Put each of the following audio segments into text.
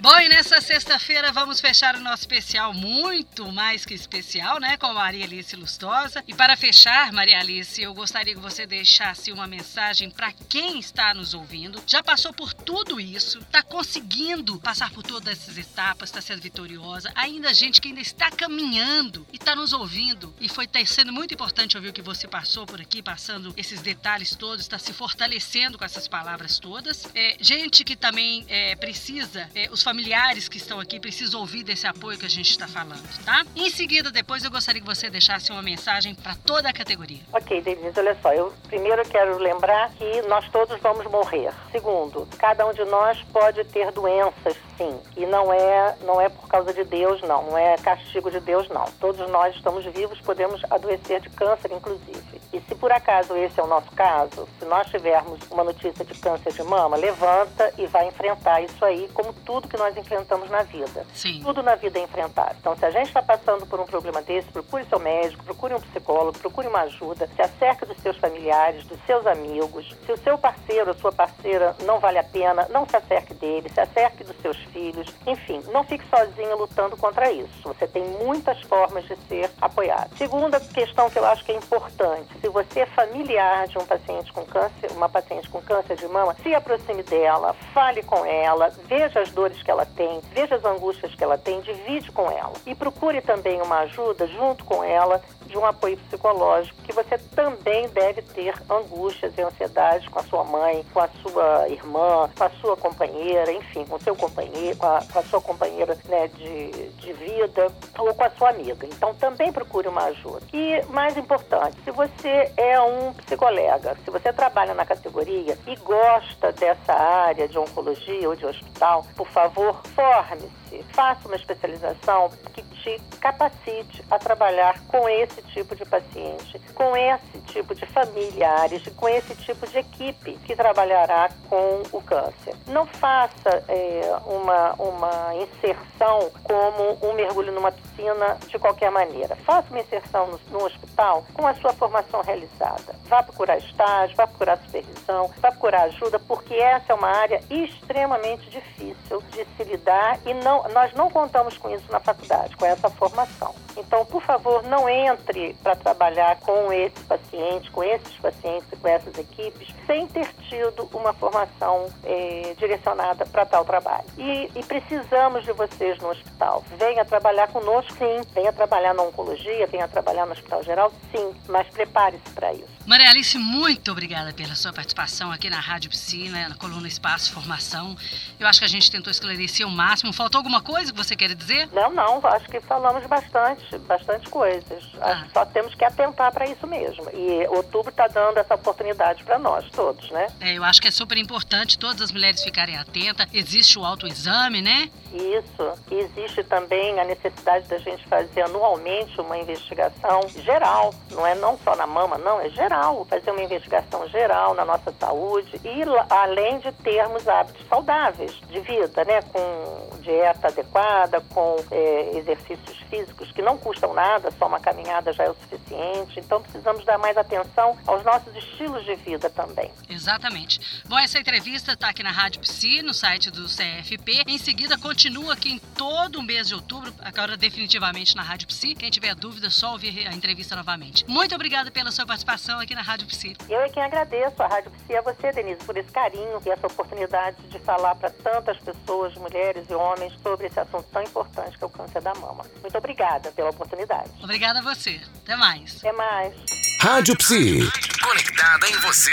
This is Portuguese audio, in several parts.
Bom, e nessa sexta-feira vamos fechar o nosso especial muito mais que especial, né? Com Maria Alice Lustosa. E para fechar, Maria Alice, eu gostaria que você deixasse uma mensagem para quem está nos ouvindo, já passou por tudo isso, está conseguindo passar por todas essas etapas, está sendo vitoriosa. Ainda gente que ainda está caminhando e está nos ouvindo. E foi tá sendo muito importante ouvir o que você passou por aqui, passando esses detalhes todos, está se fortalecendo com essas palavras todas. É, gente que também é, precisa, é, os familiares que estão aqui precisam ouvir desse apoio que a gente está falando, tá? Em seguida, depois eu gostaria que você deixasse uma mensagem para toda a categoria. Ok, Denise, olha só, eu primeiro quero lembrar que nós todos vamos morrer. Segundo, cada um de nós pode ter doenças, sim, e não é não é por causa de Deus, não, não é castigo de Deus, não. Todos nós estamos vivos, podemos adoecer de câncer, inclusive. E se por acaso esse é o nosso caso, se nós tivermos uma notícia de câncer de mama, levanta e vai enfrentar isso aí, como tudo que nós enfrentamos na vida. Sim. Tudo na vida é enfrentar. Então, se a gente está passando por um problema desse, procure seu médico, procure um psicólogo, procure uma ajuda, se acerque dos seus familiares, dos seus amigos. Se o seu parceiro ou sua parceira não vale a pena, não se acerque dele, se acerque dos seus filhos. Enfim, não fique sozinho lutando contra isso. Você tem muitas formas de ser apoiado. Segunda questão que eu acho que é importante, se você é familiar de um paciente com câncer, uma paciente com câncer de mama, se aproxime dela, fale com ela, veja as dores que ela tem, veja as angústias que ela tem, divide com ela. E procure também uma ajuda junto com ela de um apoio psicológico, que você também deve ter angústias e ansiedades com a sua mãe, com a sua irmã, com a sua companheira, enfim, com seu companheiro, com a, com a sua companheira né, de, de vida ou com a sua amiga. Então também procure uma ajuda. E mais importante, se você é um psicolega, se você trabalha na categoria e gosta dessa área de oncologia ou de hospital, por favor, forme-se, faça uma especialização que te capacite a trabalhar com esse tipo de paciente, com esse tipo de familiares, com esse tipo de equipe que trabalhará com o câncer. Não faça é, uma, uma inserção como um mergulho numa piscina de qualquer maneira. Faça uma inserção no, no hospital com a sua formação realizada. Vá procurar estágio, vá procurar supervisão, vá procurar ajuda, porque essa é uma área extremamente difícil de se lidar e não, nós não contamos com isso na faculdade, com essa formação. Então, por favor, não entre para trabalhar com esse paciente, com esses pacientes e com essas equipes, sem ter tido uma formação eh, direcionada para tal trabalho. E, e, precisamos de vocês no hospital. Venha trabalhar conosco, sim. Venha trabalhar na oncologia, venha trabalhar no Hospital Geral, sim. Mas prepare-se para isso. Maria Alice, muito obrigada pela sua participação aqui na Rádio Piscina, na coluna Espaço Formação. Eu acho que a gente tentou esclarecer o máximo. Faltou alguma coisa que você quer dizer? Não, não. Acho que falamos bastante, bastante coisas. Ah. Só temos que atentar para isso mesmo. E outubro está dando essa oportunidade para nós todos, né? É, eu acho que é super importante todas as mulheres ficarem atentas. Existe o autoexame, né? Isso. E existe também a necessidade da gente fazer anualmente uma investigação geral. Não é não só na mama, não, é geral geral, fazer uma investigação geral na nossa saúde e além de termos hábitos saudáveis de vida, né, com dieta adequada, com é, exercícios físicos que não custam nada, só uma caminhada já é o suficiente. Então precisamos dar mais atenção aos nossos estilos de vida também. Exatamente. Bom, essa entrevista está aqui na Rádio Psi, no site do CFP. Em seguida, continua aqui em todo o mês de outubro, agora definitivamente na Rádio Psi. Quem tiver dúvida, só ouvir a entrevista novamente. Muito obrigada pela sua participação aqui na Rádio Psi. Eu é quem agradeço a Rádio Psi a você, Denise, por esse carinho e essa oportunidade de falar para tantas pessoas, mulheres e homens, sobre esse assunto tão importante que é o câncer da mama. Muito obrigada pela oportunidade. Obrigada a você. Até mais. Até mais. Rádio Psi. Conectada em você.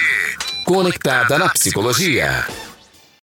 Conectada na psicologia.